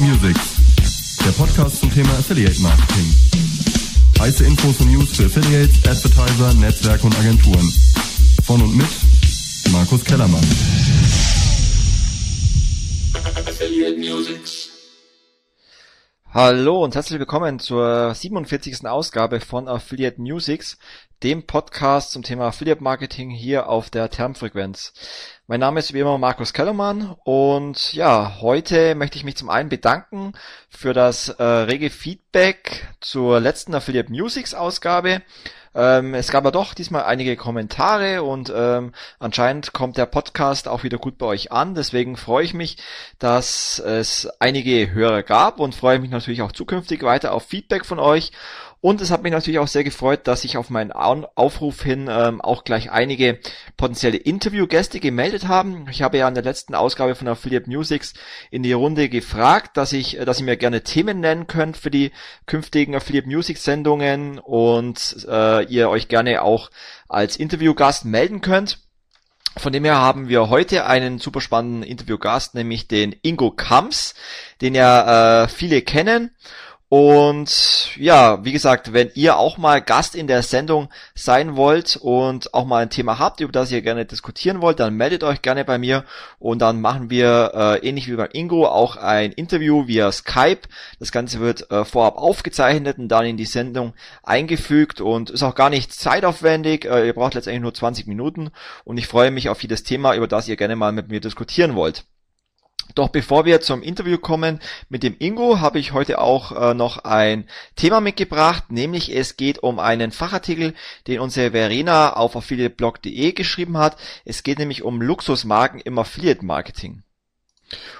Musics, der Podcast zum Thema Affiliate Marketing. Heiße Infos und News für Affiliates, Advertiser, Netzwerke und Agenturen. Von und mit Markus Kellermann. Affiliate Musics. Hallo und herzlich willkommen zur 47. Ausgabe von Affiliate Musics, dem Podcast zum Thema Affiliate Marketing hier auf der Termfrequenz. Mein Name ist wie immer Markus Kellermann und ja, heute möchte ich mich zum einen bedanken für das äh, rege Feedback zur letzten Affiliate Musics Ausgabe. Ähm, es gab ja doch diesmal einige Kommentare und ähm, anscheinend kommt der Podcast auch wieder gut bei euch an. Deswegen freue ich mich, dass es einige Hörer gab und freue mich natürlich auch zukünftig weiter auf Feedback von euch. Und es hat mich natürlich auch sehr gefreut, dass sich auf meinen Aufruf hin ähm, auch gleich einige potenzielle Interviewgäste gemeldet haben. Ich habe ja in der letzten Ausgabe von Affiliate Musics in die Runde gefragt, dass ich, äh, dass ihr mir gerne Themen nennen könnt für die künftigen Affiliate Musics Sendungen und äh, ihr euch gerne auch als Interviewgast melden könnt. Von dem her haben wir heute einen super spannenden Interviewgast, nämlich den Ingo Kamps, den ja äh, viele kennen. Und ja, wie gesagt, wenn ihr auch mal Gast in der Sendung sein wollt und auch mal ein Thema habt, über das ihr gerne diskutieren wollt, dann meldet euch gerne bei mir und dann machen wir äh, ähnlich wie beim Ingo auch ein Interview via Skype. Das Ganze wird äh, vorab aufgezeichnet und dann in die Sendung eingefügt und ist auch gar nicht zeitaufwendig. Äh, ihr braucht letztendlich nur 20 Minuten und ich freue mich auf jedes Thema, über das ihr gerne mal mit mir diskutieren wollt. Doch bevor wir zum Interview kommen mit dem Ingo, habe ich heute auch äh, noch ein Thema mitgebracht, nämlich es geht um einen Fachartikel, den unsere Verena auf affiliateblog.de geschrieben hat. Es geht nämlich um Luxusmarken im Affiliate Marketing.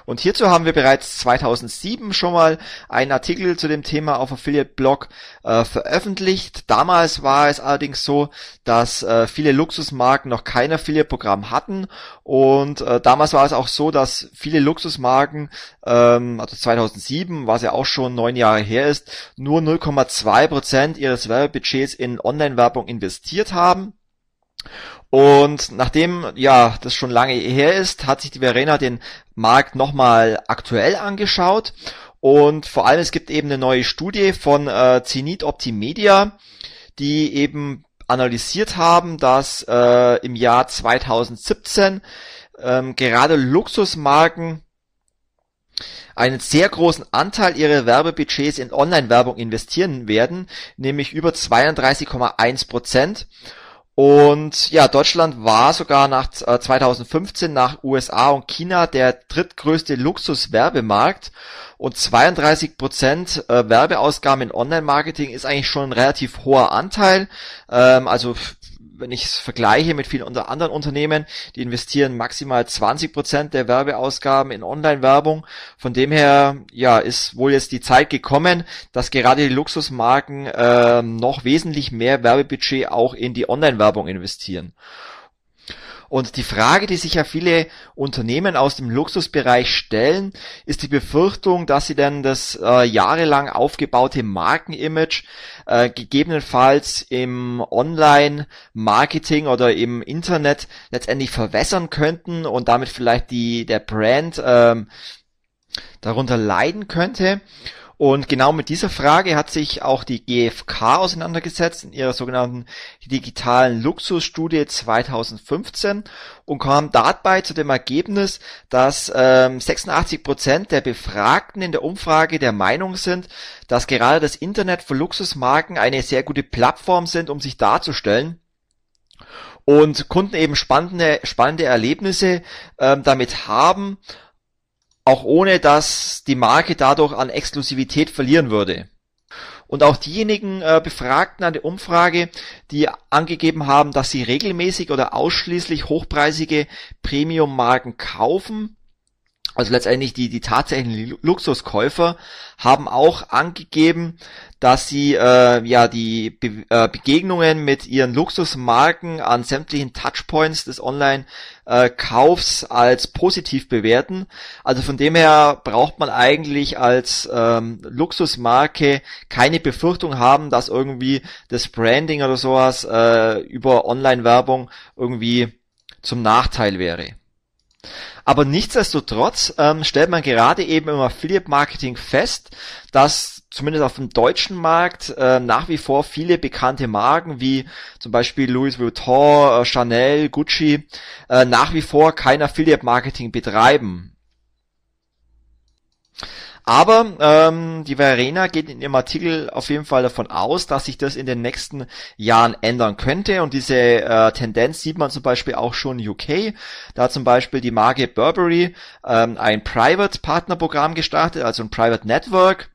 Und hierzu haben wir bereits 2007 schon mal einen Artikel zu dem Thema auf Affiliate Blog äh, veröffentlicht. Damals war es allerdings so, dass äh, viele Luxusmarken noch kein Affiliate-Programm hatten und äh, damals war es auch so, dass viele Luxusmarken, ähm, also 2007, was ja auch schon neun Jahre her ist, nur 0,2 Prozent ihres Werbebudgets in Online-Werbung investiert haben. Und nachdem ja das schon lange her ist, hat sich die Verena den Markt nochmal aktuell angeschaut und vor allem es gibt eben eine neue Studie von äh, Zenit Optimedia, die eben analysiert haben, dass äh, im Jahr 2017 ähm, gerade Luxusmarken einen sehr großen Anteil ihrer Werbebudgets in Online-Werbung investieren werden, nämlich über 32,1 Prozent. Und ja, Deutschland war sogar nach 2015 äh, nach USA und China der drittgrößte Luxuswerbemarkt und 32 Prozent äh, Werbeausgaben in Online-Marketing ist eigentlich schon ein relativ hoher Anteil. Ähm, also wenn ich es vergleiche mit vielen anderen Unternehmen, die investieren maximal 20 Prozent der Werbeausgaben in Online-Werbung. Von dem her, ja, ist wohl jetzt die Zeit gekommen, dass gerade die Luxusmarken äh, noch wesentlich mehr Werbebudget auch in die Online-Werbung investieren. Und die Frage, die sich ja viele Unternehmen aus dem Luxusbereich stellen, ist die Befürchtung, dass sie denn das äh, jahrelang aufgebaute Markenimage äh, gegebenenfalls im Online-Marketing oder im Internet letztendlich verwässern könnten und damit vielleicht die der Brand ähm, darunter leiden könnte. Und genau mit dieser Frage hat sich auch die GfK auseinandergesetzt in ihrer sogenannten digitalen Luxusstudie 2015 und kam dabei zu dem Ergebnis, dass ähm, 86 Prozent der Befragten in der Umfrage der Meinung sind, dass gerade das Internet für Luxusmarken eine sehr gute Plattform sind, um sich darzustellen. Und Kunden eben spannende, spannende Erlebnisse ähm, damit haben auch ohne dass die Marke dadurch an Exklusivität verlieren würde. Und auch diejenigen äh, Befragten an der Umfrage, die angegeben haben, dass sie regelmäßig oder ausschließlich hochpreisige Premium-Marken kaufen, also letztendlich die, die tatsächlichen Luxuskäufer, haben auch angegeben, dass sie äh, ja die Be äh, Begegnungen mit ihren Luxusmarken an sämtlichen Touchpoints des Online-Kaufs als positiv bewerten. Also von dem her braucht man eigentlich als ähm, Luxusmarke keine Befürchtung haben, dass irgendwie das Branding oder sowas äh, über Online-Werbung irgendwie zum Nachteil wäre. Aber nichtsdestotrotz ähm, stellt man gerade eben im Affiliate-Marketing fest, dass zumindest auf dem deutschen Markt äh, nach wie vor viele bekannte Marken wie zum Beispiel Louis Vuitton, äh, Chanel, Gucci äh, nach wie vor kein Affiliate-Marketing betreiben. Aber ähm, die Verena geht in ihrem Artikel auf jeden Fall davon aus, dass sich das in den nächsten Jahren ändern könnte. Und diese äh, Tendenz sieht man zum Beispiel auch schon in UK. Da zum Beispiel die Marke Burberry ähm, ein Private Partnerprogramm gestartet, also ein Private Network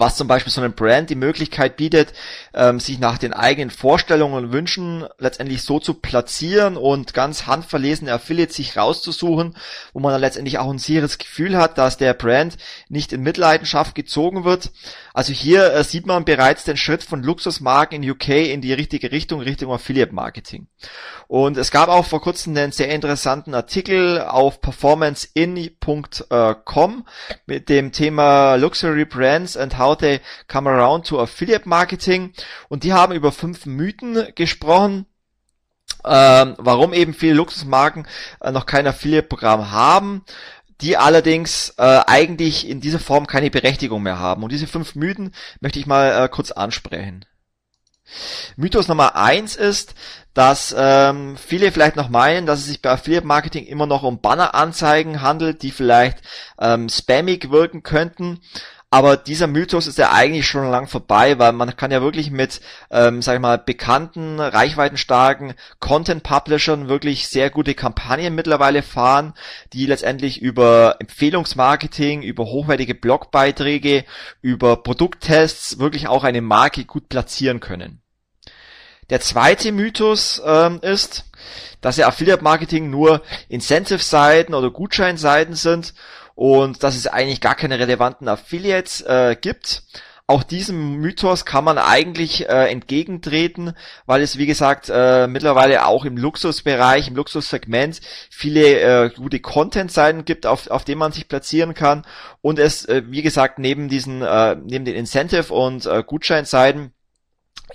was zum Beispiel so einem Brand die Möglichkeit bietet, ähm, sich nach den eigenen Vorstellungen und Wünschen letztendlich so zu platzieren und ganz handverlesene Affiliates sich rauszusuchen, wo man dann letztendlich auch ein sicheres Gefühl hat, dass der Brand nicht in Mitleidenschaft gezogen wird. Also hier äh, sieht man bereits den Schritt von Luxusmarken in UK in die richtige Richtung, Richtung Affiliate Marketing. Und es gab auch vor kurzem einen sehr interessanten Artikel auf performanceinny.com mit dem Thema Luxury Brands and how they come around to Affiliate Marketing. Und die haben über fünf Mythen gesprochen, ähm, warum eben viele Luxusmarken äh, noch kein Affiliate-Programm haben, die allerdings äh, eigentlich in dieser Form keine Berechtigung mehr haben. Und diese fünf Mythen möchte ich mal äh, kurz ansprechen. Mythos Nummer eins ist, dass ähm, viele vielleicht noch meinen, dass es sich bei Affiliate Marketing immer noch um Banner-Anzeigen handelt, die vielleicht ähm, spammig wirken könnten. Aber dieser Mythos ist ja eigentlich schon lang vorbei, weil man kann ja wirklich mit, ähm, sag ich mal, bekannten, reichweitenstarken Content-Publishern wirklich sehr gute Kampagnen mittlerweile fahren, die letztendlich über Empfehlungsmarketing, über hochwertige Blogbeiträge, über Produkttests wirklich auch eine Marke gut platzieren können. Der zweite Mythos ähm, ist, dass ja Affiliate Marketing nur Incentive-Seiten oder Gutscheinseiten sind und dass es eigentlich gar keine relevanten Affiliates äh, gibt. Auch diesem Mythos kann man eigentlich äh, entgegentreten, weil es wie gesagt äh, mittlerweile auch im Luxusbereich, im Luxussegment viele äh, gute Content-Seiten gibt, auf, auf denen man sich platzieren kann und es äh, wie gesagt neben diesen äh, neben den Incentive und äh, Gutscheinseiten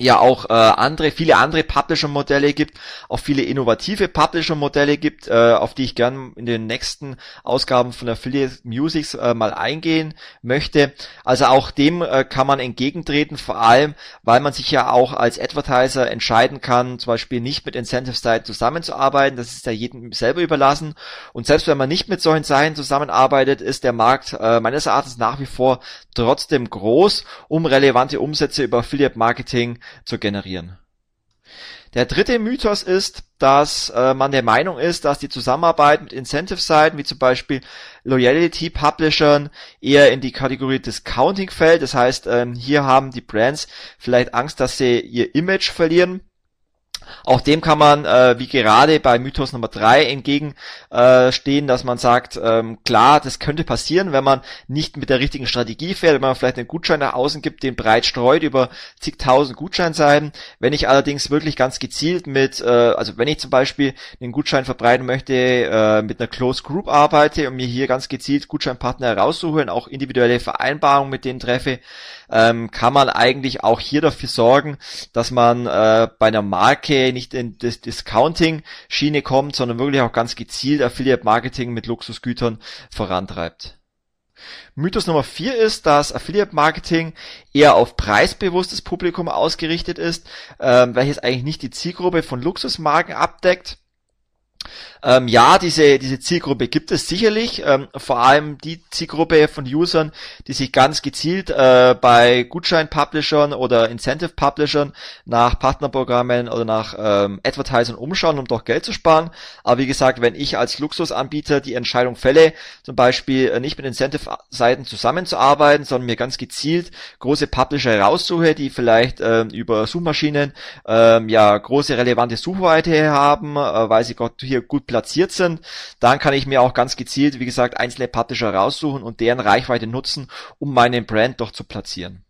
ja auch äh, andere, viele andere Publisher-Modelle gibt, auch viele innovative Publisher-Modelle gibt, äh, auf die ich gern in den nächsten Ausgaben von Affiliate Musics äh, mal eingehen möchte. Also auch dem äh, kann man entgegentreten, vor allem, weil man sich ja auch als Advertiser entscheiden kann, zum Beispiel nicht mit Incentive Site zusammenzuarbeiten, das ist ja jedem selber überlassen. Und selbst wenn man nicht mit solchen Seiten zusammenarbeitet, ist der Markt äh, meines Erachtens nach wie vor trotzdem groß, um relevante Umsätze über Affiliate Marketing zu generieren. Der dritte Mythos ist, dass äh, man der Meinung ist, dass die Zusammenarbeit mit Incentive-Seiten, wie zum Beispiel Loyalty-Publishern, eher in die Kategorie Discounting fällt. Das heißt, ähm, hier haben die Brands vielleicht Angst, dass sie ihr Image verlieren auch dem kann man, äh, wie gerade bei Mythos Nummer 3 entgegenstehen, äh, dass man sagt, ähm, klar, das könnte passieren, wenn man nicht mit der richtigen Strategie fährt, wenn man vielleicht einen Gutschein nach außen gibt, den breit streut über zigtausend Gutscheinseiten. Wenn ich allerdings wirklich ganz gezielt mit, äh, also wenn ich zum Beispiel einen Gutschein verbreiten möchte, äh, mit einer Close Group arbeite und mir hier ganz gezielt Gutscheinpartner heraussuche und auch individuelle Vereinbarungen mit denen treffe, ähm, kann man eigentlich auch hier dafür sorgen, dass man äh, bei einer Marke nicht in das Discounting-Schiene kommt, sondern wirklich auch ganz gezielt Affiliate-Marketing mit Luxusgütern vorantreibt. Mythos Nummer vier ist, dass Affiliate Marketing eher auf preisbewusstes Publikum ausgerichtet ist, ähm, welches eigentlich nicht die Zielgruppe von Luxusmarken abdeckt. Ähm, ja, diese, diese Zielgruppe gibt es sicherlich, ähm, vor allem die Zielgruppe von Usern, die sich ganz gezielt äh, bei Gutschein-Publishern oder Incentive-Publishern nach Partnerprogrammen oder nach ähm, Advertisern umschauen, um doch Geld zu sparen. Aber wie gesagt, wenn ich als Luxusanbieter die Entscheidung fälle, zum Beispiel äh, nicht mit Incentive-Seiten zusammenzuarbeiten, sondern mir ganz gezielt große Publisher raussuche, die vielleicht äh, über Suchmaschinen äh, ja große relevante Suchweite haben, äh, weil sie Gott hier gut platziert sind, dann kann ich mir auch ganz gezielt, wie gesagt, einzelne Publisher raussuchen und deren Reichweite nutzen, um meinen Brand doch zu platzieren.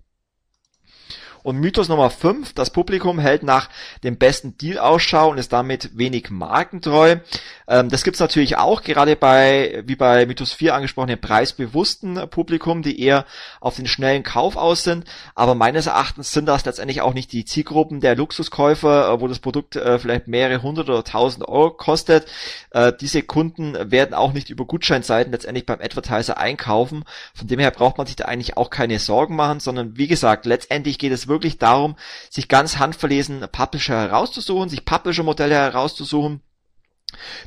Und Mythos Nummer 5, das Publikum hält nach dem besten Deal Ausschau und ist damit wenig markentreu. Ähm, das gibt's natürlich auch, gerade bei, wie bei Mythos 4 angesprochenen preisbewussten Publikum, die eher auf den schnellen Kauf aus sind. Aber meines Erachtens sind das letztendlich auch nicht die Zielgruppen der Luxuskäufer, äh, wo das Produkt äh, vielleicht mehrere hundert oder tausend Euro kostet. Äh, diese Kunden werden auch nicht über Gutscheinseiten letztendlich beim Advertiser einkaufen. Von dem her braucht man sich da eigentlich auch keine Sorgen machen, sondern wie gesagt, letztendlich geht es wirklich darum, sich ganz handverlesen Publisher herauszusuchen, sich Publisher-Modelle herauszusuchen,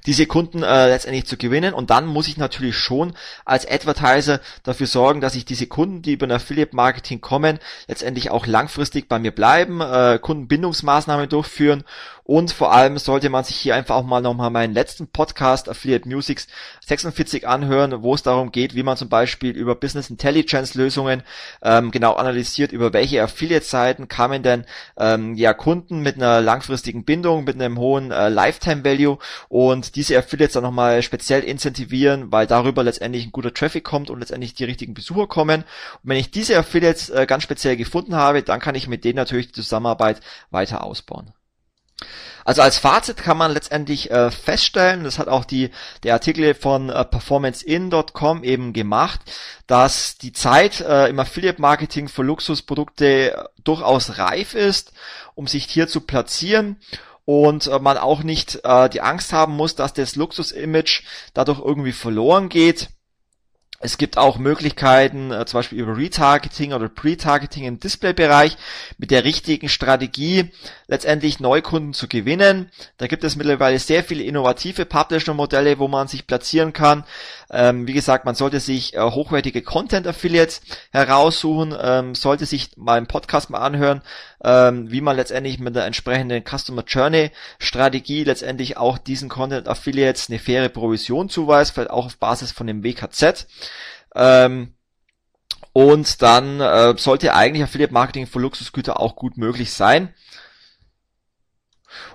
diese Kunden äh, letztendlich zu gewinnen. Und dann muss ich natürlich schon als Advertiser dafür sorgen, dass ich diese Kunden, die über ein Affiliate Marketing kommen, letztendlich auch langfristig bei mir bleiben, äh, Kundenbindungsmaßnahmen durchführen. Und vor allem sollte man sich hier einfach auch mal nochmal meinen letzten Podcast Affiliate Musics 46 anhören, wo es darum geht, wie man zum Beispiel über Business Intelligence Lösungen ähm, genau analysiert, über welche Affiliate-Seiten kamen denn ähm, ja Kunden mit einer langfristigen Bindung, mit einem hohen äh, Lifetime Value und diese Affiliates dann nochmal speziell incentivieren, weil darüber letztendlich ein guter Traffic kommt und letztendlich die richtigen Besucher kommen. Und wenn ich diese Affiliates äh, ganz speziell gefunden habe, dann kann ich mit denen natürlich die Zusammenarbeit weiter ausbauen. Also als Fazit kann man letztendlich äh, feststellen, das hat auch die, der Artikel von äh, performancein.com eben gemacht, dass die Zeit äh, im Affiliate Marketing für Luxusprodukte durchaus reif ist, um sich hier zu platzieren und äh, man auch nicht äh, die Angst haben muss, dass das Luxus-Image dadurch irgendwie verloren geht. Es gibt auch Möglichkeiten, äh, zum Beispiel über Retargeting oder Pre-Targeting im Display-Bereich mit der richtigen Strategie letztendlich Neukunden zu gewinnen. Da gibt es mittlerweile sehr viele innovative Publisher-Modelle, wo man sich platzieren kann. Ähm, wie gesagt, man sollte sich äh, hochwertige Content-Affiliates heraussuchen, ähm, sollte sich mal im Podcast mal anhören, ähm, wie man letztendlich mit der entsprechenden Customer Journey Strategie letztendlich auch diesen Content-Affiliates eine faire Provision zuweist, vielleicht auch auf Basis von dem WKZ. Ähm, und dann äh, sollte eigentlich Affiliate Marketing für Luxusgüter auch gut möglich sein.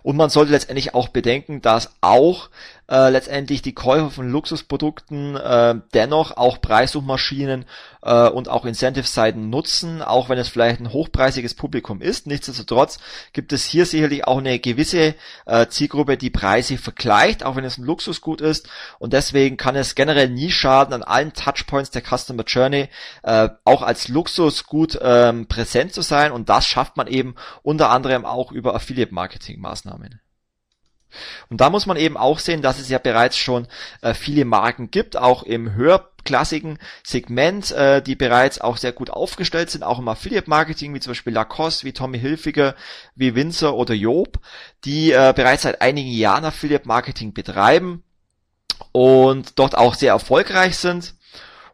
Und man sollte letztendlich auch bedenken, dass auch äh, letztendlich die Käufer von Luxusprodukten äh, dennoch auch Preissuchmaschinen äh, und auch Incentive-Seiten nutzen, auch wenn es vielleicht ein hochpreisiges Publikum ist. Nichtsdestotrotz gibt es hier sicherlich auch eine gewisse äh, Zielgruppe, die Preise vergleicht, auch wenn es ein Luxusgut ist. Und deswegen kann es generell nie schaden, an allen Touchpoints der Customer Journey äh, auch als Luxusgut ähm, präsent zu sein. Und das schafft man eben unter anderem auch über Affiliate-Marketing-Maßnahmen. Und da muss man eben auch sehen, dass es ja bereits schon äh, viele Marken gibt, auch im höherklassigen Segment, äh, die bereits auch sehr gut aufgestellt sind, auch im Affiliate-Marketing, wie zum Beispiel Lacoste, wie Tommy Hilfiger, wie Windsor oder Job, die äh, bereits seit einigen Jahren Affiliate-Marketing betreiben und dort auch sehr erfolgreich sind.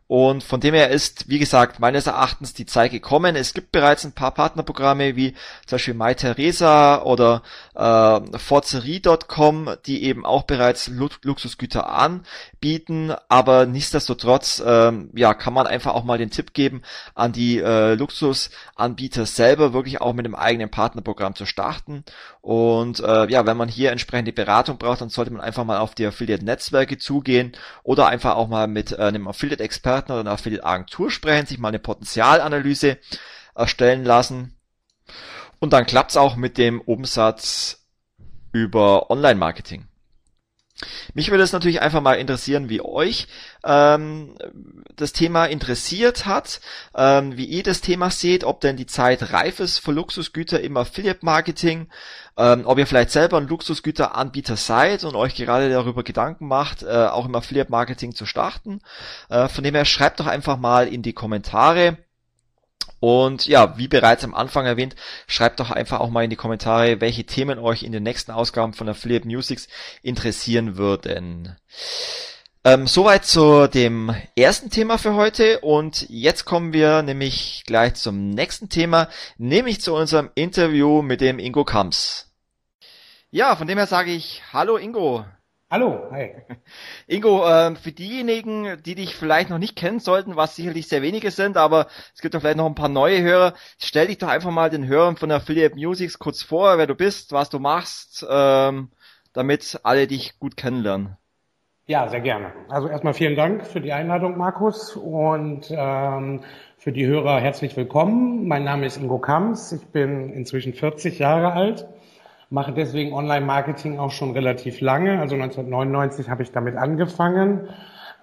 Und von dem her ist, wie gesagt, meines Erachtens die Zeit gekommen. Es gibt bereits ein paar Partnerprogramme wie zum Beispiel MyTheresa oder äh, Forzerie.com, die eben auch bereits Luxusgüter anbieten. Aber nichtsdestotrotz, ähm, ja, kann man einfach auch mal den Tipp geben an die äh, Luxusanbieter selber, wirklich auch mit dem eigenen Partnerprogramm zu starten. Und äh, ja, wenn man hier entsprechende Beratung braucht, dann sollte man einfach mal auf die Affiliate-Netzwerke zugehen oder einfach auch mal mit äh, einem Affiliate-Experten Experten oder einer Affiliate-Agentur sprechen, sich mal eine Potenzialanalyse erstellen lassen. Und dann klappt's auch mit dem Umsatz über Online-Marketing. Mich würde es natürlich einfach mal interessieren, wie euch ähm, das Thema interessiert hat, ähm, wie ihr das Thema seht, ob denn die Zeit reif ist für Luxusgüter im Affiliate-Marketing, ähm, ob ihr vielleicht selber ein Luxusgüteranbieter seid und euch gerade darüber Gedanken macht, äh, auch im Affiliate-Marketing zu starten. Äh, von dem her schreibt doch einfach mal in die Kommentare. Und ja, wie bereits am Anfang erwähnt, schreibt doch einfach auch mal in die Kommentare, welche Themen euch in den nächsten Ausgaben von Affiliate Musics interessieren würden. Ähm, soweit zu dem ersten Thema für heute und jetzt kommen wir nämlich gleich zum nächsten Thema, nämlich zu unserem Interview mit dem Ingo Kamps. Ja, von dem her sage ich Hallo Ingo. Hallo, hi. Ingo, äh, für diejenigen, die dich vielleicht noch nicht kennen sollten, was sicherlich sehr wenige sind, aber es gibt doch vielleicht noch ein paar neue Hörer, stell dich doch einfach mal den Hörern von Affiliate Musics kurz vor, wer du bist, was du machst, ähm, damit alle dich gut kennenlernen. Ja, sehr gerne. Also erstmal vielen Dank für die Einladung, Markus. Und ähm, Für die Hörer herzlich willkommen. Mein Name ist Ingo Kams. Ich bin inzwischen 40 Jahre alt, mache deswegen Online-Marketing auch schon relativ lange. Also 1999 habe ich damit angefangen,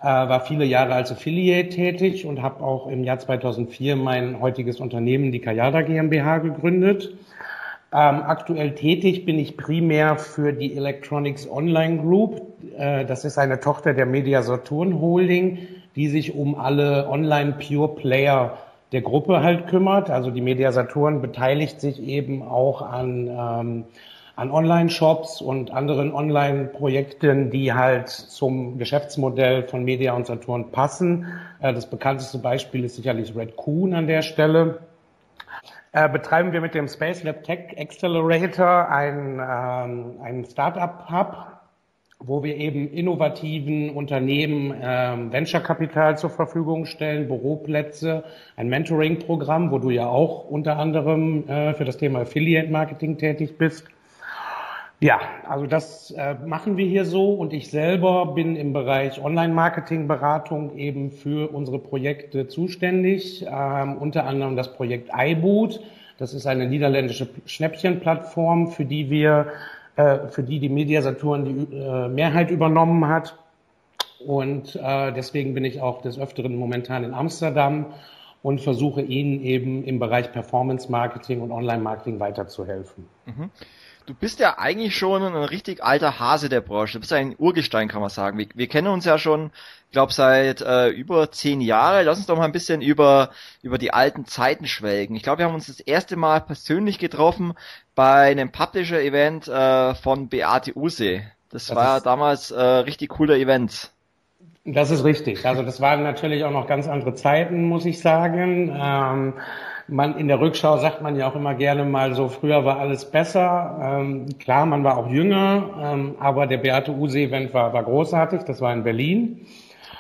äh, war viele Jahre als Affiliate tätig und habe auch im Jahr 2004 mein heutiges Unternehmen, die Kayada GmbH, gegründet. Ähm, aktuell tätig bin ich primär für die Electronics Online Group. Äh, das ist eine Tochter der Media Saturn Holding, die sich um alle Online Pure Player der Gruppe halt kümmert. Also die Media Saturn beteiligt sich eben auch an, ähm, an Online-Shops und anderen Online-Projekten, die halt zum Geschäftsmodell von Media und Saturn passen. Äh, das bekannteste Beispiel ist sicherlich Red Coon an der Stelle äh, betreiben wir mit dem Space Lab Tech Accelerator ein, ähm, ein Startup-Hub, wo wir eben innovativen Unternehmen ähm, Venture-Kapital zur Verfügung stellen, Büroplätze, ein Mentoring-Programm, wo du ja auch unter anderem äh, für das Thema Affiliate-Marketing tätig bist. Ja, also das äh, machen wir hier so und ich selber bin im Bereich Online-Marketing-Beratung eben für unsere Projekte zuständig, ähm, unter anderem das Projekt iBoot. Das ist eine niederländische Schnäppchenplattform, für die wir, äh, für die die Mediasaturn die äh, Mehrheit übernommen hat. Und äh, deswegen bin ich auch des Öfteren momentan in Amsterdam und versuche Ihnen eben im Bereich Performance Marketing und Online Marketing weiterzuhelfen. Mhm. Du bist ja eigentlich schon ein richtig alter Hase der Branche. Du bist ein Urgestein, kann man sagen. Wir, wir kennen uns ja schon, ich glaube, seit äh, über zehn Jahren. Lass uns doch mal ein bisschen über, über die alten Zeiten schwelgen. Ich glaube, wir haben uns das erste Mal persönlich getroffen bei einem Publisher-Event äh, von Beate Use. Das, das war damals äh, richtig cooler Event. Das ist richtig. Also das waren natürlich auch noch ganz andere Zeiten, muss ich sagen. Ähm, man in der Rückschau sagt man ja auch immer gerne mal so, früher war alles besser. Ähm, klar, man war auch jünger, ähm, aber der Beate Use-Event war, war großartig. Das war in Berlin.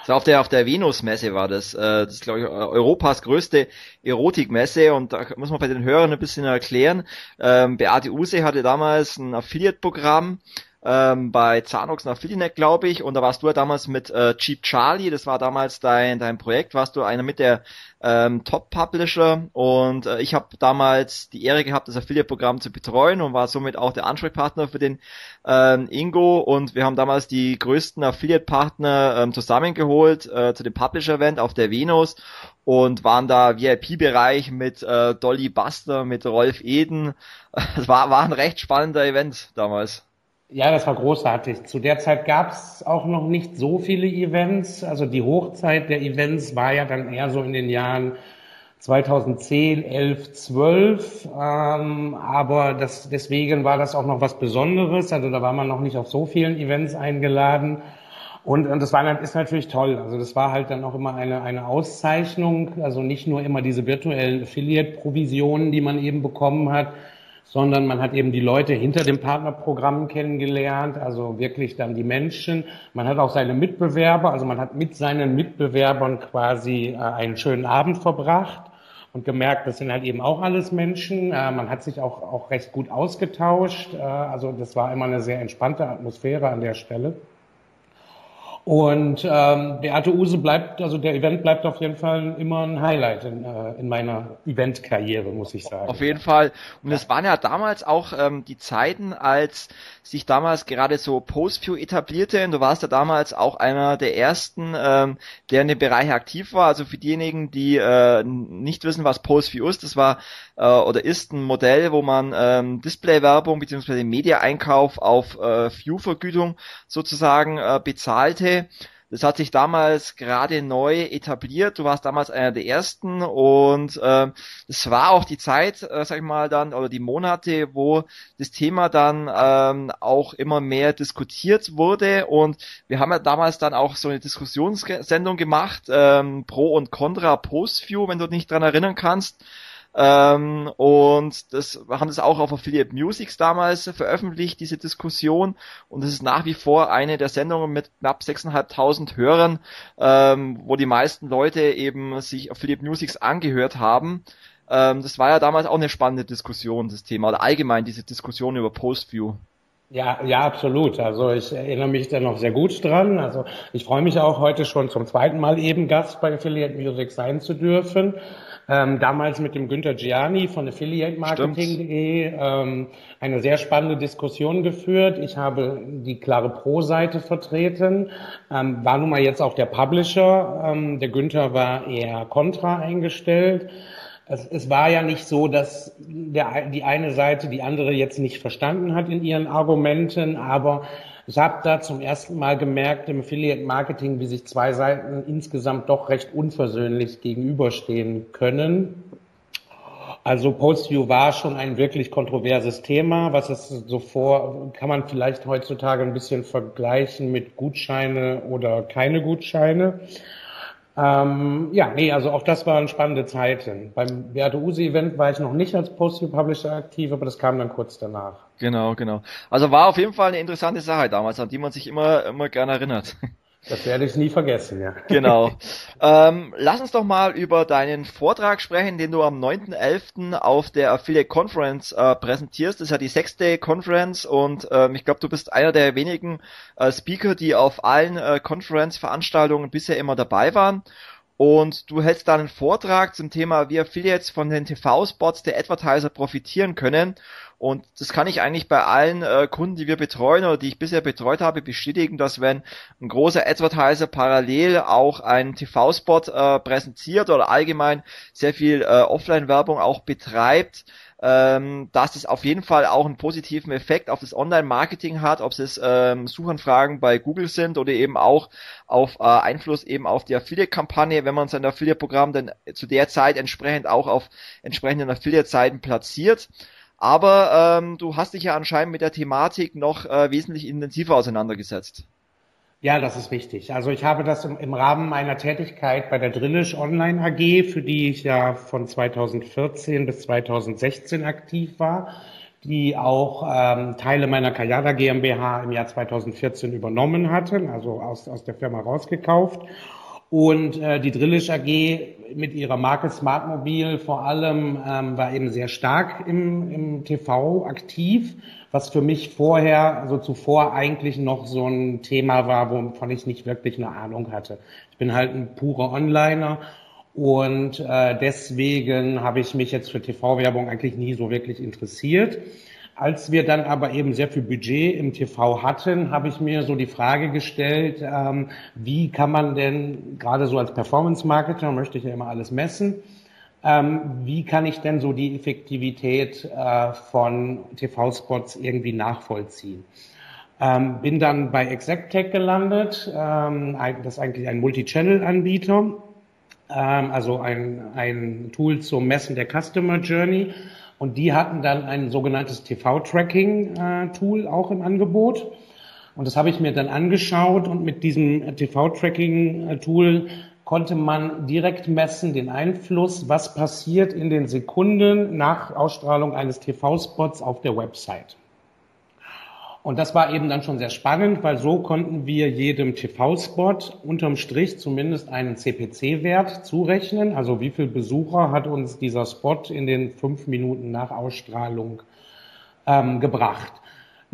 So auf der auf der Venus-Messe war das. Äh, das ist glaube ich Europas größte Erotikmesse und da muss man bei den Hörern ein bisschen erklären. Ähm, Beate Use hatte damals ein Affiliate-Programm ähm, bei Zanox nach Affiliate, glaube ich, und da warst du ja damals mit äh, Cheap Charlie, das war damals dein dein Projekt, warst du einer mit der ähm, Top-Publisher? Und äh, ich habe damals die Ehre gehabt, das Affiliate-Programm zu betreuen und war somit auch der Ansprechpartner für den ähm, Ingo. Und wir haben damals die größten Affiliate-Partner ähm, zusammengeholt äh, zu dem Publisher-Event auf der Venus und waren da VIP-Bereich mit äh, Dolly Buster, mit Rolf Eden. Es war, war ein recht spannender Event damals. Ja, das war großartig. Zu der Zeit gab es auch noch nicht so viele Events. Also die Hochzeit der Events war ja dann eher so in den Jahren 2010, 11, 12. Ähm, aber das, deswegen war das auch noch was Besonderes. Also da war man noch nicht auf so vielen Events eingeladen. Und, und das war, ist natürlich toll. Also das war halt dann auch immer eine, eine Auszeichnung. Also nicht nur immer diese virtuellen Affiliate-Provisionen, die man eben bekommen hat, sondern man hat eben die Leute hinter dem Partnerprogramm kennengelernt, also wirklich dann die Menschen. Man hat auch seine Mitbewerber, also man hat mit seinen Mitbewerbern quasi äh, einen schönen Abend verbracht und gemerkt, das sind halt eben auch alles Menschen. Äh, man hat sich auch, auch recht gut ausgetauscht. Äh, also das war immer eine sehr entspannte Atmosphäre an der Stelle. Und ähm, Beate Use bleibt, also der Event bleibt auf jeden Fall immer ein Highlight in, äh, in meiner Eventkarriere, muss ich sagen. Auf jeden Fall. Und es waren ja damals auch ähm, die Zeiten, als sich damals gerade so Postview etablierte. Und du warst ja damals auch einer der ersten, ähm, der in dem Bereich aktiv war. Also für diejenigen, die äh, nicht wissen, was Postview ist, das war äh, oder ist ein Modell, wo man ähm, Displaywerbung bzw. Media-Einkauf auf äh, View-Vergütung sozusagen äh, bezahlte das hat sich damals gerade neu etabliert. Du warst damals einer der ersten und äh, war auch die Zeit, äh, sag ich mal dann, oder die Monate, wo das Thema dann ähm, auch immer mehr diskutiert wurde. Und wir haben ja damals dann auch so eine Diskussionssendung gemacht, ähm, Pro und Contra Postview, wenn du dich dran erinnern kannst. Ähm, und das wir haben das auch auf Affiliate Musics damals veröffentlicht, diese Diskussion. Und es ist nach wie vor eine der Sendungen mit knapp 6.500 Hörern, ähm, wo die meisten Leute eben sich Affiliate Musics angehört haben. Ähm, das war ja damals auch eine spannende Diskussion, das Thema, oder allgemein diese Diskussion über Postview. Ja, ja, absolut. Also ich erinnere mich da noch sehr gut dran. Also ich freue mich auch heute schon zum zweiten Mal eben Gast bei Affiliate Music sein zu dürfen. Ähm, damals mit dem Günter Gianni von affiliatemarketing.de ähm, eine sehr spannende Diskussion geführt. Ich habe die klare Pro-Seite vertreten, ähm, war nun mal jetzt auch der Publisher. Ähm, der Günther war eher kontra eingestellt. Es, es war ja nicht so, dass der, die eine Seite die andere jetzt nicht verstanden hat in ihren Argumenten, aber ich habe da zum ersten Mal gemerkt im Affiliate Marketing, wie sich zwei Seiten insgesamt doch recht unversöhnlich gegenüberstehen können. Also Postview war schon ein wirklich kontroverses Thema, was es so vor, kann man vielleicht heutzutage ein bisschen vergleichen mit Gutscheine oder keine Gutscheine. Ähm, ja, nee, also auch das waren spannende Zeiten. Beim Beate Use Event war ich noch nicht als Post Publisher aktiv, aber das kam dann kurz danach. Genau, genau. Also war auf jeden Fall eine interessante Sache damals, an die man sich immer, immer gerne erinnert. Das werde ich nie vergessen, ja. Genau. Ähm, lass uns doch mal über deinen Vortrag sprechen, den du am 9.11. auf der Affiliate Conference äh, präsentierst. Das ist ja die sechste Conference und ähm, ich glaube, du bist einer der wenigen äh, Speaker, die auf allen äh, Conference-Veranstaltungen bisher immer dabei waren. Und du hältst da einen Vortrag zum Thema, wie Affiliates von den TV-Spots der Advertiser profitieren können. Und das kann ich eigentlich bei allen äh, Kunden, die wir betreuen oder die ich bisher betreut habe, bestätigen, dass wenn ein großer Advertiser parallel auch einen TV-Spot äh, präsentiert oder allgemein sehr viel äh, Offline-Werbung auch betreibt, ähm, dass es auf jeden Fall auch einen positiven Effekt auf das Online-Marketing hat, ob es ähm, Suchanfragen bei Google sind oder eben auch auf äh, Einfluss eben auf die Affiliate-Kampagne, wenn man sein Affiliate-Programm dann zu der Zeit entsprechend auch auf entsprechenden Affiliate-Seiten platziert. Aber ähm, du hast dich ja anscheinend mit der Thematik noch äh, wesentlich intensiver auseinandergesetzt. Ja, das ist richtig. Also ich habe das im, im Rahmen meiner Tätigkeit bei der Drillisch Online AG, für die ich ja von 2014 bis 2016 aktiv war, die auch ähm, Teile meiner Kayada GmbH im Jahr 2014 übernommen hatten, also aus, aus der Firma rausgekauft. Und äh, die Drillisch AG mit ihrer Marke Smartmobil vor allem ähm, war eben sehr stark im, im TV aktiv, was für mich vorher, also zuvor eigentlich noch so ein Thema war, wovon ich nicht wirklich eine Ahnung hatte. Ich bin halt ein purer Onliner und äh, deswegen habe ich mich jetzt für TV-Werbung eigentlich nie so wirklich interessiert. Als wir dann aber eben sehr viel Budget im TV hatten, habe ich mir so die Frage gestellt, ähm, wie kann man denn gerade so als Performance-Marketer, möchte ich ja immer alles messen, ähm, wie kann ich denn so die Effektivität äh, von TV-Spots irgendwie nachvollziehen? Ähm, bin dann bei ExactTech gelandet, ähm, das ist eigentlich ein Multi-Channel-Anbieter, ähm, also ein, ein Tool zum Messen der Customer Journey und die hatten dann ein sogenanntes TV-Tracking-Tool auch im Angebot. Und das habe ich mir dann angeschaut und mit diesem TV-Tracking-Tool konnte man direkt messen den Einfluss, was passiert in den Sekunden nach Ausstrahlung eines TV-Spots auf der Website. Und das war eben dann schon sehr spannend, weil so konnten wir jedem TV-Spot unterm Strich zumindest einen CPC-Wert zurechnen. Also wie viel Besucher hat uns dieser Spot in den fünf Minuten nach Ausstrahlung ähm, gebracht.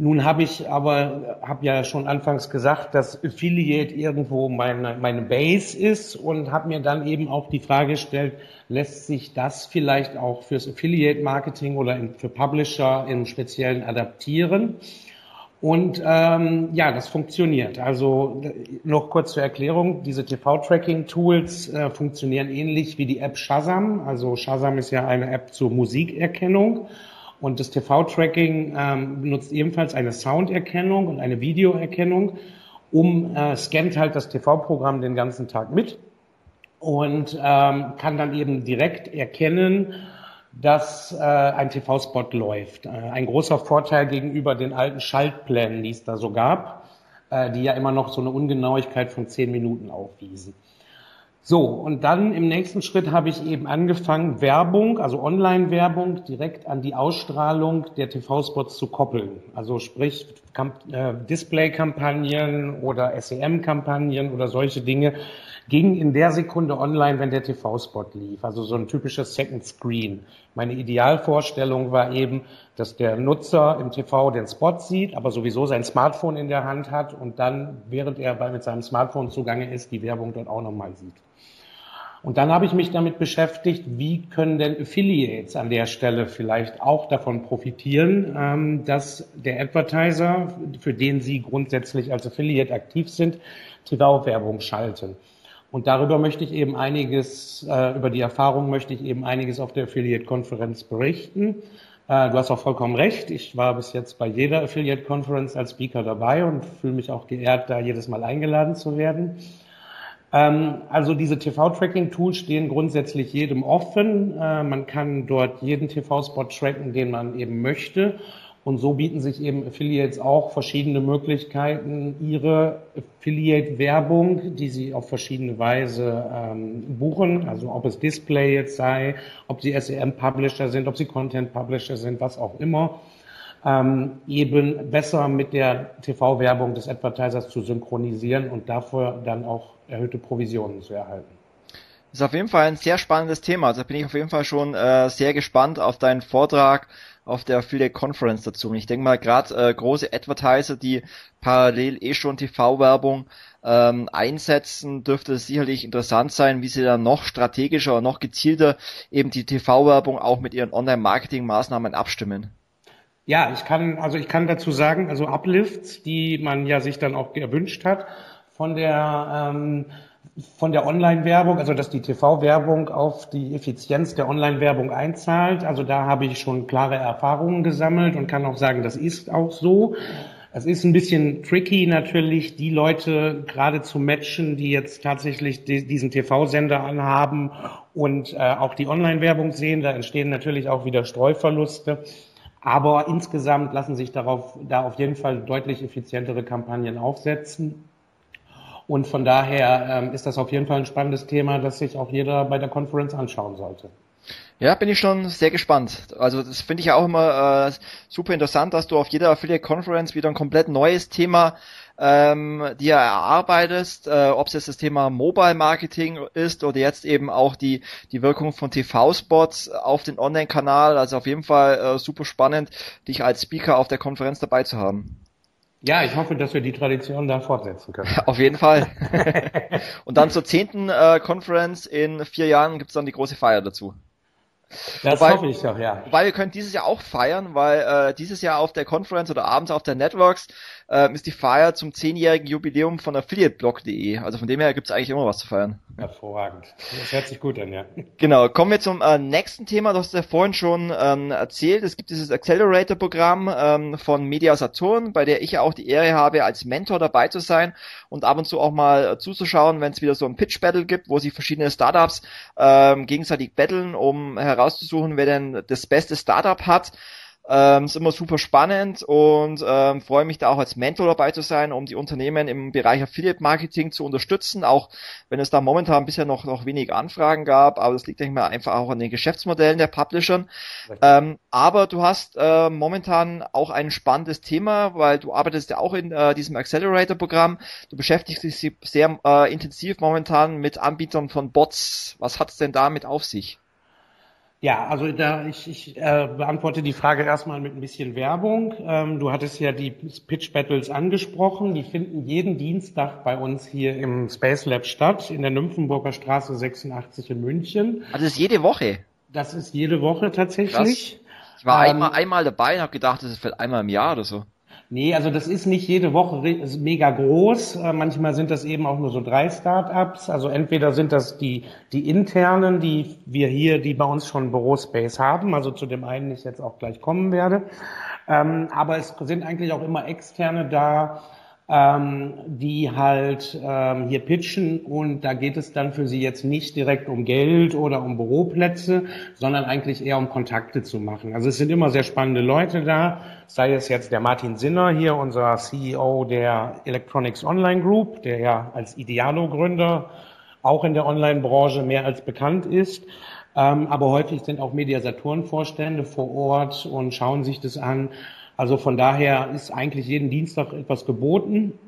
Nun habe ich aber, habe ja schon anfangs gesagt, dass Affiliate irgendwo meine, meine Base ist und habe mir dann eben auch die Frage gestellt, lässt sich das vielleicht auch fürs Affiliate Marketing oder für Publisher im Speziellen adaptieren? Und ähm, ja, das funktioniert. Also noch kurz zur Erklärung, diese TV-Tracking-Tools äh, funktionieren ähnlich wie die App Shazam. Also Shazam ist ja eine App zur Musikerkennung. Und das TV-Tracking ähm, benutzt ebenfalls eine Sounderkennung und eine Videoerkennung, um äh, scannt halt das TV-Programm den ganzen Tag mit und ähm, kann dann eben direkt erkennen, dass äh, ein TV-Spot läuft. Äh, ein großer Vorteil gegenüber den alten Schaltplänen, die es da so gab, äh, die ja immer noch so eine Ungenauigkeit von zehn Minuten aufwiesen. So, und dann im nächsten Schritt habe ich eben angefangen, Werbung, also Online-Werbung, direkt an die Ausstrahlung der TV-Spots zu koppeln. Also sprich äh, Display-Kampagnen oder SEM-Kampagnen oder solche Dinge ging in der Sekunde online, wenn der TV-Spot lief. Also so ein typisches Second Screen. Meine Idealvorstellung war eben, dass der Nutzer im TV den Spot sieht, aber sowieso sein Smartphone in der Hand hat und dann, während er mit seinem Smartphone zugange ist, die Werbung dort auch nochmal sieht. Und dann habe ich mich damit beschäftigt, wie können denn Affiliates an der Stelle vielleicht auch davon profitieren, ähm, dass der Advertiser, für den sie grundsätzlich als Affiliate aktiv sind, TV-Werbung schalten. Und darüber möchte ich eben einiges, äh, über die Erfahrung möchte ich eben einiges auf der Affiliate-Konferenz berichten. Äh, du hast auch vollkommen recht. Ich war bis jetzt bei jeder Affiliate-Konferenz als Speaker dabei und fühle mich auch geehrt, da jedes Mal eingeladen zu werden. Ähm, also diese TV-Tracking-Tools stehen grundsätzlich jedem offen. Äh, man kann dort jeden TV-Spot tracken, den man eben möchte. Und so bieten sich eben Affiliates auch verschiedene Möglichkeiten, ihre Affiliate-Werbung, die sie auf verschiedene Weise ähm, buchen, also ob es Display jetzt sei, ob sie SEM-Publisher sind, ob sie Content-Publisher sind, was auch immer, ähm, eben besser mit der TV-Werbung des Advertisers zu synchronisieren und dafür dann auch erhöhte Provisionen zu erhalten. Das ist auf jeden Fall ein sehr spannendes Thema. Also bin ich auf jeden Fall schon äh, sehr gespannt auf deinen Vortrag auf der Affiliate Conference dazu. Und ich denke mal, gerade äh, große Advertiser, die parallel eh schon TV-Werbung ähm, einsetzen, dürfte es sicherlich interessant sein, wie sie dann noch strategischer und noch gezielter eben die TV-Werbung auch mit ihren Online-Marketing-Maßnahmen abstimmen. Ja, ich kann, also ich kann dazu sagen, also Uplifts, die man ja sich dann auch gewünscht hat, von der ähm, von der Online-Werbung, also dass die TV-Werbung auf die Effizienz der Online-Werbung einzahlt. Also da habe ich schon klare Erfahrungen gesammelt und kann auch sagen, das ist auch so. Es ist ein bisschen tricky natürlich, die Leute gerade zu matchen, die jetzt tatsächlich diesen TV-Sender anhaben und äh, auch die Online-Werbung sehen. Da entstehen natürlich auch wieder Streuverluste. Aber insgesamt lassen sich darauf, da auf jeden Fall deutlich effizientere Kampagnen aufsetzen. Und von daher ähm, ist das auf jeden Fall ein spannendes Thema, das sich auch jeder bei der Conference anschauen sollte. Ja, bin ich schon sehr gespannt. Also das finde ich ja auch immer äh, super interessant, dass du auf jeder Affiliate Conference wieder ein komplett neues Thema ähm, dir erarbeitest, äh, ob es jetzt das Thema Mobile Marketing ist oder jetzt eben auch die die Wirkung von TV-Spots auf den Online-Kanal. Also auf jeden Fall äh, super spannend, dich als Speaker auf der Konferenz dabei zu haben. Ja, ich hoffe, dass wir die Tradition da fortsetzen können. Auf jeden Fall. Und dann zur zehnten äh, Conference in vier Jahren gibt's dann die große Feier dazu. Das wobei, hoffe ich doch, ja. Wobei wir können dieses Jahr auch feiern, weil äh, dieses Jahr auf der Conference oder abends auf der Networks äh, ist die Feier zum zehnjährigen Jubiläum von affiliateblog.de. Also von dem her gibt's eigentlich immer was zu feiern. Hervorragend. Das hört sich gut an, ja. Genau, kommen wir zum äh, nächsten Thema. Du hast ja vorhin schon ähm, erzählt. Es gibt dieses Accelerator-Programm ähm, von Media Saturn, bei der ich ja auch die Ehre habe, als Mentor dabei zu sein und ab und zu auch mal äh, zuzuschauen, wenn es wieder so ein Pitch-Battle gibt, wo sich verschiedene Startups ähm, gegenseitig battlen, um herauszusuchen, wer denn das beste Startup hat. Ähm, ist immer super spannend und ähm, freue mich da auch als Mentor dabei zu sein, um die Unternehmen im Bereich Affiliate Marketing zu unterstützen, auch wenn es da momentan bisher noch, noch wenig Anfragen gab, aber das liegt, denke ich mal, einfach auch an den Geschäftsmodellen der Publishern. Ähm, aber du hast äh, momentan auch ein spannendes Thema, weil du arbeitest ja auch in äh, diesem Accelerator-Programm. Du beschäftigst dich sehr äh, intensiv momentan mit Anbietern von Bots. Was hat es denn damit auf sich? Ja, also da ich, ich äh, beantworte die Frage erstmal mit ein bisschen Werbung. Ähm, du hattest ja die Pitch Battles angesprochen. Die finden jeden Dienstag bei uns hier im Space Lab statt, in der Nymphenburger Straße 86 in München. Also das ist jede Woche? Das ist jede Woche tatsächlich. Krass. Ich war ähm, einmal, einmal dabei und habe gedacht, das ist vielleicht einmal im Jahr oder so. Nee, also das ist nicht jede Woche mega groß. Äh, manchmal sind das eben auch nur so drei Startups. Also entweder sind das die, die internen, die wir hier, die bei uns schon Bürospace haben, also zu dem einen ich jetzt auch gleich kommen werde. Ähm, aber es sind eigentlich auch immer externe da, ähm, die halt ähm, hier pitchen und da geht es dann für sie jetzt nicht direkt um Geld oder um Büroplätze, sondern eigentlich eher um Kontakte zu machen. Also es sind immer sehr spannende Leute da, sei es jetzt der Martin Sinner hier, unser CEO der Electronics Online Group, der ja als Idealo-Gründer auch in der Online-Branche mehr als bekannt ist. Ähm, aber häufig sind auch Mediasaturn-Vorstände vor Ort und schauen sich das an. Also von daher ist eigentlich jeden Dienstag etwas geboten.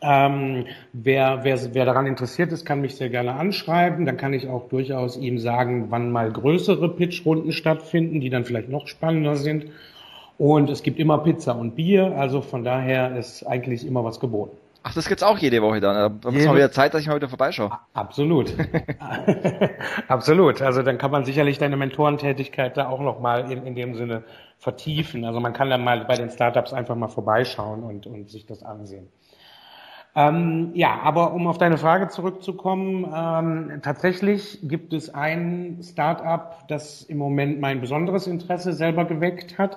Ähm, wer, wer, wer daran interessiert ist, kann mich sehr gerne anschreiben. Dann kann ich auch durchaus ihm sagen, wann mal größere Pitchrunden stattfinden, die dann vielleicht noch spannender sind. Und es gibt immer Pizza und Bier, also von daher ist eigentlich immer was geboten. Ach, das gibt's auch jede Woche dann. Da muss man wieder Zeit, dass ich mal wieder vorbeischaue. Absolut. Absolut. Also dann kann man sicherlich deine Mentorentätigkeit da auch nochmal in, in dem Sinne vertiefen. Also man kann dann mal bei den Startups einfach mal vorbeischauen und, und sich das ansehen. Ähm, ja, aber um auf deine Frage zurückzukommen, ähm, tatsächlich gibt es ein Startup, das im Moment mein besonderes Interesse selber geweckt hat.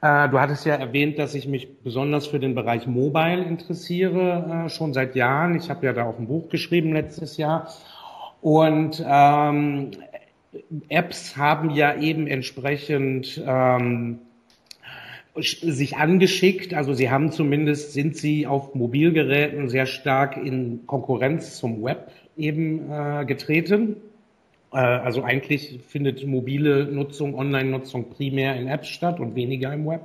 Äh, du hattest ja erwähnt, dass ich mich besonders für den Bereich Mobile interessiere, äh, schon seit Jahren. Ich habe ja da auch ein Buch geschrieben letztes Jahr. Und ähm, Apps haben ja eben entsprechend ähm, sich angeschickt. Also sie haben zumindest, sind sie auf Mobilgeräten sehr stark in Konkurrenz zum Web eben äh, getreten. Äh, also eigentlich findet mobile Nutzung, Online-Nutzung primär in Apps statt und weniger im Web.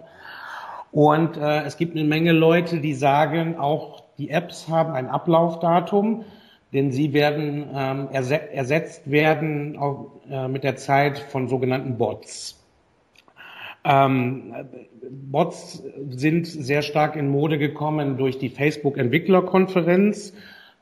Und äh, es gibt eine Menge Leute, die sagen, auch die Apps haben ein Ablaufdatum, denn sie werden ähm, ersetzt werden auch, äh, mit der Zeit von sogenannten Bots. Ähm, Bots sind sehr stark in Mode gekommen durch die Facebook-Entwicklerkonferenz,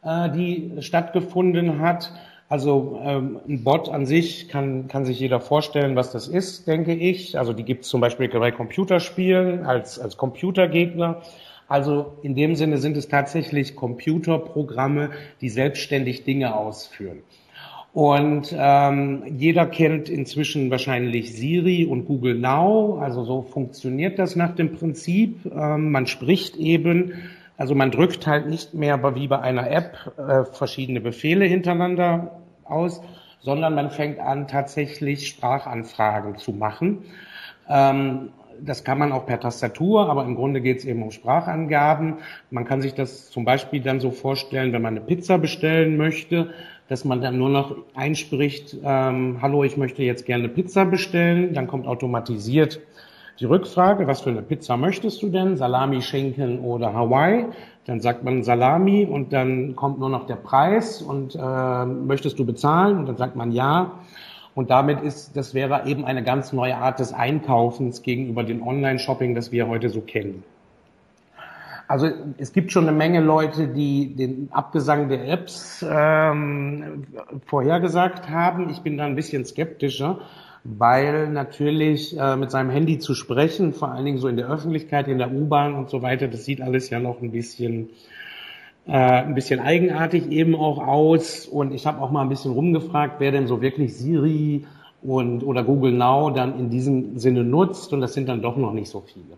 äh, die stattgefunden hat. Also ähm, ein Bot an sich kann, kann sich jeder vorstellen, was das ist, denke ich. Also die gibt es zum Beispiel bei Computerspielen als, als Computergegner. Also in dem Sinne sind es tatsächlich Computerprogramme, die selbstständig Dinge ausführen. Und ähm, jeder kennt inzwischen wahrscheinlich Siri und Google Now. Also so funktioniert das nach dem Prinzip. Ähm, man spricht eben, also man drückt halt nicht mehr wie bei einer App äh, verschiedene Befehle hintereinander aus, sondern man fängt an, tatsächlich Sprachanfragen zu machen. Ähm, das kann man auch per Tastatur, aber im Grunde geht es eben um Sprachangaben. Man kann sich das zum Beispiel dann so vorstellen, wenn man eine Pizza bestellen möchte, dass man dann nur noch einspricht, ähm, hallo, ich möchte jetzt gerne Pizza bestellen. Dann kommt automatisiert die Rückfrage, was für eine Pizza möchtest du denn? Salami, Schinken oder Hawaii? Dann sagt man Salami und dann kommt nur noch der Preis und äh, möchtest du bezahlen? Und dann sagt man ja. Und damit ist, das wäre eben eine ganz neue Art des Einkaufens gegenüber dem Online-Shopping, das wir heute so kennen. Also es gibt schon eine Menge Leute, die den Abgesang der Apps ähm, vorhergesagt haben. Ich bin da ein bisschen skeptischer, weil natürlich äh, mit seinem Handy zu sprechen, vor allen Dingen so in der Öffentlichkeit, in der U-Bahn und so weiter, das sieht alles ja noch ein bisschen äh, ein bisschen eigenartig eben auch aus. Und ich habe auch mal ein bisschen rumgefragt, wer denn so wirklich Siri und oder Google Now dann in diesem Sinne nutzt. Und das sind dann doch noch nicht so viele.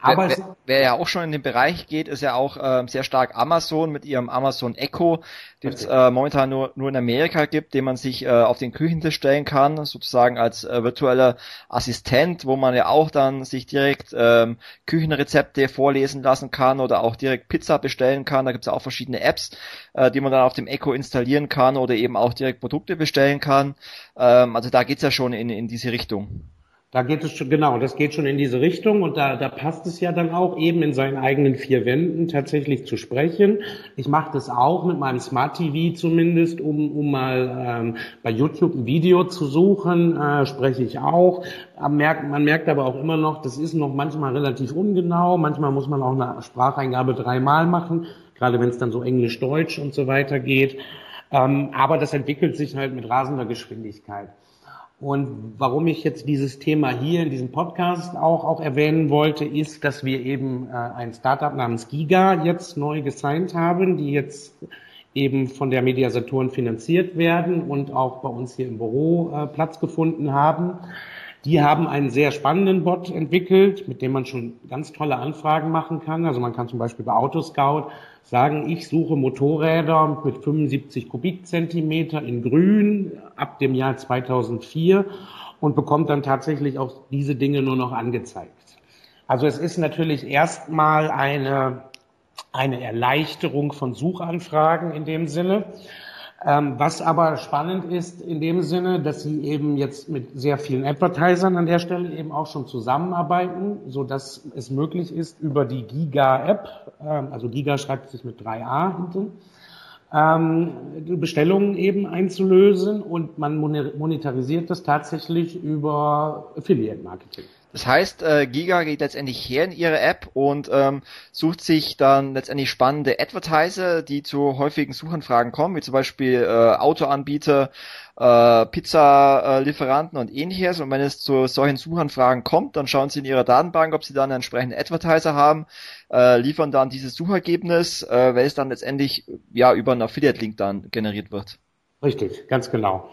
Aber wer, wer, ja auch schon in den Bereich geht, ist ja auch äh, sehr stark Amazon mit ihrem Amazon Echo, den es äh, momentan nur, nur in Amerika gibt, den man sich äh, auf den Küchentisch stellen kann, sozusagen als äh, virtueller Assistent, wo man ja auch dann sich direkt ähm, Küchenrezepte vorlesen lassen kann oder auch direkt Pizza bestellen kann. Da gibt es ja auch verschiedene Apps, äh, die man dann auf dem Echo installieren kann oder eben auch direkt Produkte bestellen kann. Ähm, also da geht's ja schon in, in diese Richtung. Da geht es schon, genau, das geht schon in diese Richtung und da, da passt es ja dann auch eben in seinen eigenen vier Wänden tatsächlich zu sprechen. Ich mache das auch mit meinem Smart TV zumindest, um, um mal ähm, bei YouTube ein Video zu suchen, äh, spreche ich auch. Man merkt, man merkt aber auch immer noch, das ist noch manchmal relativ ungenau, manchmal muss man auch eine Spracheingabe dreimal machen, gerade wenn es dann so Englisch-Deutsch und so weiter geht. Ähm, aber das entwickelt sich halt mit rasender Geschwindigkeit. Und warum ich jetzt dieses Thema hier in diesem Podcast auch, auch erwähnen wollte, ist, dass wir eben äh, ein Startup namens Giga jetzt neu gesigned haben, die jetzt eben von der Media Saturn finanziert werden und auch bei uns hier im Büro äh, Platz gefunden haben. Die haben einen sehr spannenden Bot entwickelt, mit dem man schon ganz tolle Anfragen machen kann. Also man kann zum Beispiel bei Autoscout sagen, ich suche Motorräder mit 75 Kubikzentimeter in Grün ab dem Jahr 2004 und bekommt dann tatsächlich auch diese Dinge nur noch angezeigt. Also es ist natürlich erstmal eine, eine Erleichterung von Suchanfragen in dem Sinne. Ähm, was aber spannend ist in dem Sinne, dass sie eben jetzt mit sehr vielen Advertisern an der Stelle eben auch schon zusammenarbeiten, so dass es möglich ist, über die Giga-App, ähm, also Giga schreibt sich mit 3a hinten, ähm, Bestellungen eben einzulösen und man monetarisiert das tatsächlich über Affiliate Marketing. Das heißt, äh, Giga geht letztendlich her in ihre App und ähm, sucht sich dann letztendlich spannende Advertiser, die zu häufigen Suchanfragen kommen, wie zum Beispiel äh, Autoanbieter, äh, Pizza-Lieferanten und ähnliches. Und wenn es zu solchen Suchanfragen kommt, dann schauen sie in ihrer Datenbank, ob sie dann einen entsprechenden Advertiser haben, äh, liefern dann dieses Suchergebnis, äh, welches dann letztendlich ja über einen Affiliate-Link dann generiert wird. Richtig, ganz genau.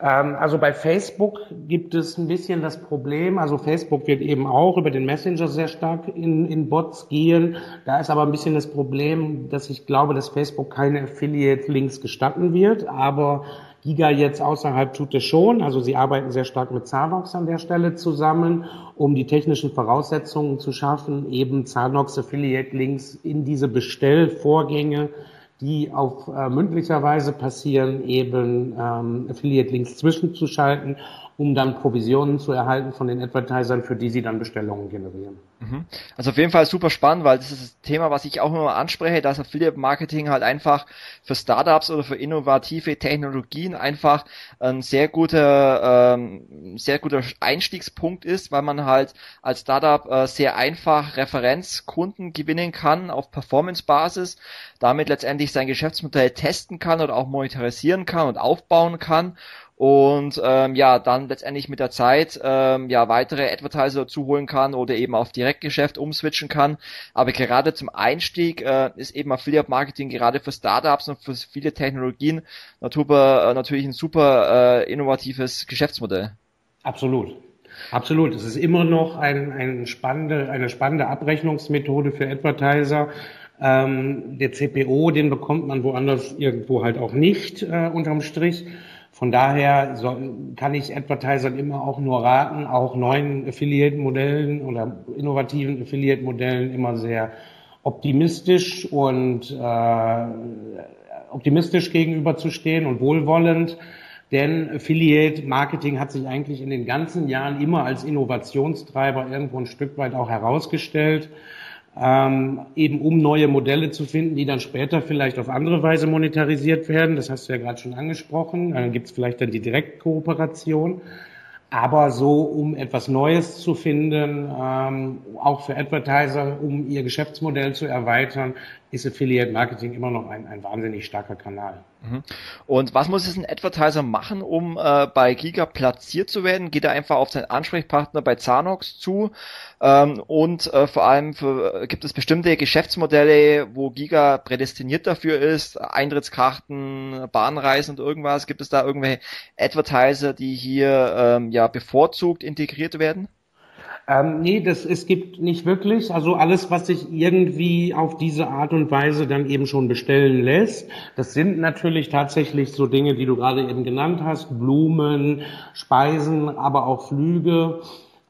Ähm, also bei Facebook gibt es ein bisschen das Problem, also Facebook wird eben auch über den Messenger sehr stark in, in Bots gehen. Da ist aber ein bisschen das Problem, dass ich glaube, dass Facebook keine Affiliate-Links gestatten wird, aber Giga jetzt außerhalb tut es schon. Also sie arbeiten sehr stark mit Zanox an der Stelle zusammen, um die technischen Voraussetzungen zu schaffen, eben Zanox Affiliate Links in diese Bestellvorgänge die auf äh, mündlicher Weise passieren, eben ähm, Affiliate-Links zwischenzuschalten, um dann Provisionen zu erhalten von den Advertisern, für die sie dann Bestellungen generieren. Mhm. Also auf jeden Fall super spannend, weil das ist das Thema, was ich auch immer anspreche, dass Affiliate Marketing halt einfach für Startups oder für innovative Technologien einfach ein sehr guter, ähm, sehr guter Einstiegspunkt ist, weil man halt als Startup äh, sehr einfach Referenzkunden gewinnen kann auf Performance-Basis, damit letztendlich sein Geschäftsmodell testen kann oder auch monetarisieren kann und aufbauen kann und ähm, ja dann letztendlich mit der Zeit ähm, ja weitere Advertiser zuholen kann oder eben auf Direktgeschäft umswitchen kann. Aber gerade zum Einstieg äh, ist eben Affiliate Marketing gerade für Startups und für viele Technologien natürlich, äh, natürlich ein super äh, innovatives Geschäftsmodell. Absolut. Absolut. Es ist immer noch ein, ein spannende, eine spannende Abrechnungsmethode für Advertiser. Ähm, der CPO, den bekommt man woanders irgendwo halt auch nicht äh, unterm Strich. Von daher so, kann ich Advertisern immer auch nur raten, auch neuen Affiliate-Modellen oder innovativen Affiliate-Modellen immer sehr optimistisch und äh, optimistisch gegenüberzustehen und wohlwollend. Denn Affiliate Marketing hat sich eigentlich in den ganzen Jahren immer als Innovationstreiber irgendwo ein Stück weit auch herausgestellt ähm, eben um neue Modelle zu finden, die dann später vielleicht auf andere Weise monetarisiert werden. Das hast du ja gerade schon angesprochen. Dann gibt es vielleicht dann die Direktkooperation. Aber so, um etwas Neues zu finden, ähm, auch für Advertiser, um ihr Geschäftsmodell zu erweitern, ist Affiliate Marketing immer noch ein, ein wahnsinnig starker Kanal. Mhm. Und was muss es ein Advertiser machen, um äh, bei Giga platziert zu werden? Geht er einfach auf seinen Ansprechpartner bei Zanox zu? Ähm, und äh, vor allem für, gibt es bestimmte Geschäftsmodelle, wo Giga prädestiniert dafür ist? Eintrittskarten, Bahnreisen und irgendwas? Gibt es da irgendwelche Advertiser, die hier ähm, ja bevorzugt integriert werden? Ähm, nee, das, es gibt nicht wirklich. Also alles, was sich irgendwie auf diese Art und Weise dann eben schon bestellen lässt, das sind natürlich tatsächlich so Dinge, die du gerade eben genannt hast, Blumen, Speisen, aber auch Flüge.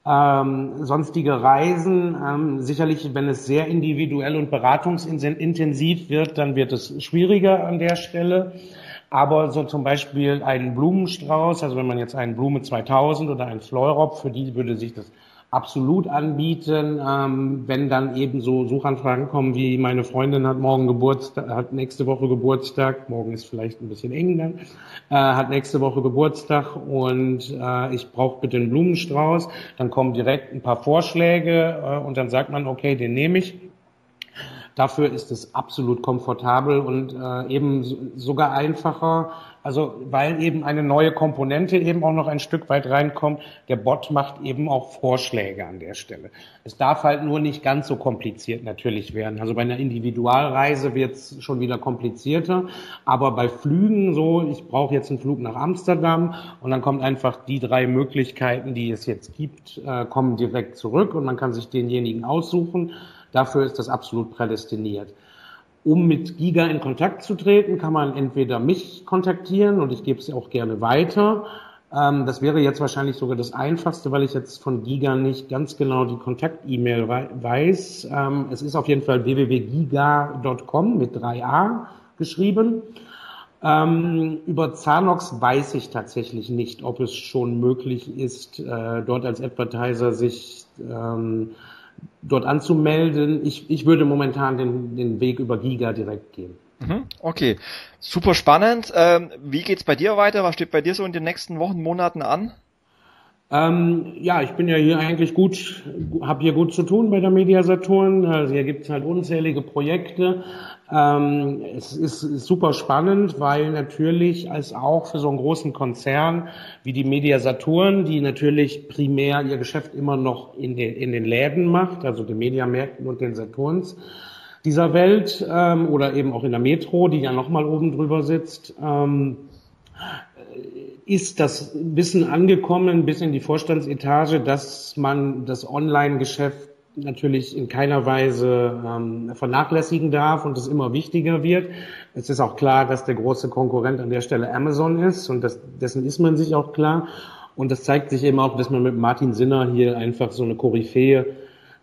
Ähm, sonstige Reisen, ähm, sicherlich, wenn es sehr individuell und beratungsintensiv wird, dann wird es schwieriger an der Stelle. Aber so zum Beispiel einen Blumenstrauß, also wenn man jetzt einen Blume 2000 oder einen Fleurop, für die würde sich das absolut anbieten, ähm, wenn dann eben so Suchanfragen kommen, wie meine Freundin hat morgen Geburtstag, hat nächste Woche Geburtstag, morgen ist vielleicht ein bisschen eng dann, äh, hat nächste Woche Geburtstag und äh, ich brauche bitte einen Blumenstrauß, dann kommen direkt ein paar Vorschläge äh, und dann sagt man, okay, den nehme ich. Dafür ist es absolut komfortabel und äh, eben sogar einfacher, also weil eben eine neue Komponente eben auch noch ein Stück weit reinkommt. Der Bot macht eben auch Vorschläge an der Stelle. Es darf halt nur nicht ganz so kompliziert natürlich werden. Also bei einer Individualreise wird es schon wieder komplizierter. Aber bei Flügen so, ich brauche jetzt einen Flug nach Amsterdam und dann kommt einfach die drei Möglichkeiten, die es jetzt gibt, äh, kommen direkt zurück und man kann sich denjenigen aussuchen. Dafür ist das absolut prädestiniert. Um mit Giga in Kontakt zu treten, kann man entweder mich kontaktieren und ich gebe es auch gerne weiter. Ähm, das wäre jetzt wahrscheinlich sogar das Einfachste, weil ich jetzt von Giga nicht ganz genau die Kontakt-E-Mail weiß. Ähm, es ist auf jeden Fall www.giga.com mit 3a geschrieben. Ähm, über Zanox weiß ich tatsächlich nicht, ob es schon möglich ist, äh, dort als Advertiser sich ähm, dort anzumelden. Ich, ich würde momentan den, den Weg über Giga direkt gehen. Mhm, okay, super spannend. Ähm, wie geht's bei dir weiter? Was steht bei dir so in den nächsten Wochen, Monaten an? Ähm, ja, ich bin ja hier eigentlich gut, habe hier gut zu tun bei der Media Saturn. Also hier gibt es halt unzählige Projekte. Ähm, es ist, ist, super spannend, weil natürlich als auch für so einen großen Konzern wie die Media Saturn, die natürlich primär ihr Geschäft immer noch in den, in den Läden macht, also den Mediamärkten und den Saturns dieser Welt ähm, oder eben auch in der Metro, die ja nochmal oben drüber sitzt. Ist das Wissen angekommen bis in die Vorstandsetage, dass man das Online-Geschäft natürlich in keiner Weise ähm, vernachlässigen darf und es immer wichtiger wird. Es ist auch klar, dass der große Konkurrent an der Stelle Amazon ist und das, dessen ist man sich auch klar. Und das zeigt sich eben auch, dass man mit Martin Sinner hier einfach so eine Koryphäe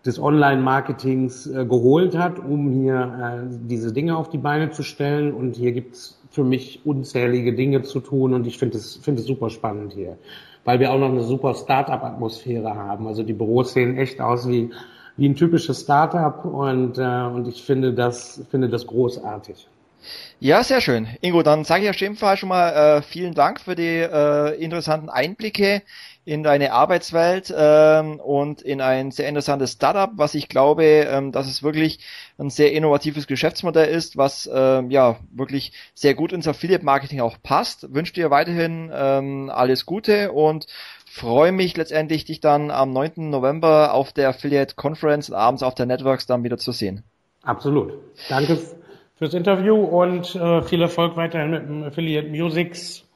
des Online-Marketings äh, geholt hat, um hier äh, diese Dinge auf die Beine zu stellen. Und hier gibt's für mich unzählige Dinge zu tun und ich finde es, finde es super spannend hier, weil wir auch noch eine super Startup-Atmosphäre haben. Also die Büros sehen echt aus wie, wie ein typisches Startup und, äh, und ich finde das, finde das großartig. Ja, sehr schön. Ingo, dann sage ich auf jeden Fall schon mal äh, vielen Dank für die äh, interessanten Einblicke in deine Arbeitswelt ähm, und in ein sehr interessantes Startup, was ich glaube, ähm, dass es wirklich ein sehr innovatives Geschäftsmodell ist, was ähm, ja wirklich sehr gut ins Affiliate Marketing auch passt. Wünsche dir weiterhin ähm, alles Gute und freue mich letztendlich, dich dann am 9. November auf der Affiliate Conference und abends auf der Networks dann wieder zu sehen. Absolut. Danke fürs Interview und äh, viel Erfolg weiterhin mit dem Affiliate Musics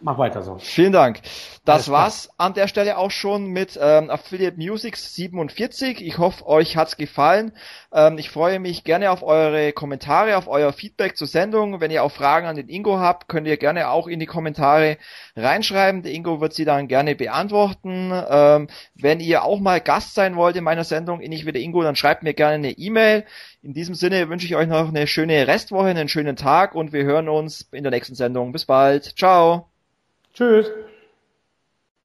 Mach weiter so. Vielen Dank. Das war's an der Stelle auch schon mit ähm, Affiliate Musics 47. Ich hoffe, euch hat's gefallen. Ähm, ich freue mich gerne auf eure Kommentare, auf euer Feedback zur Sendung. Wenn ihr auch Fragen an den Ingo habt, könnt ihr gerne auch in die Kommentare reinschreiben. Der Ingo wird sie dann gerne beantworten. Ähm, wenn ihr auch mal Gast sein wollt in meiner Sendung, ähnlich wie der Ingo, dann schreibt mir gerne eine E-Mail. In diesem Sinne wünsche ich euch noch eine schöne Restwoche, einen schönen Tag und wir hören uns in der nächsten Sendung. Bis bald. Ciao. Tschüss.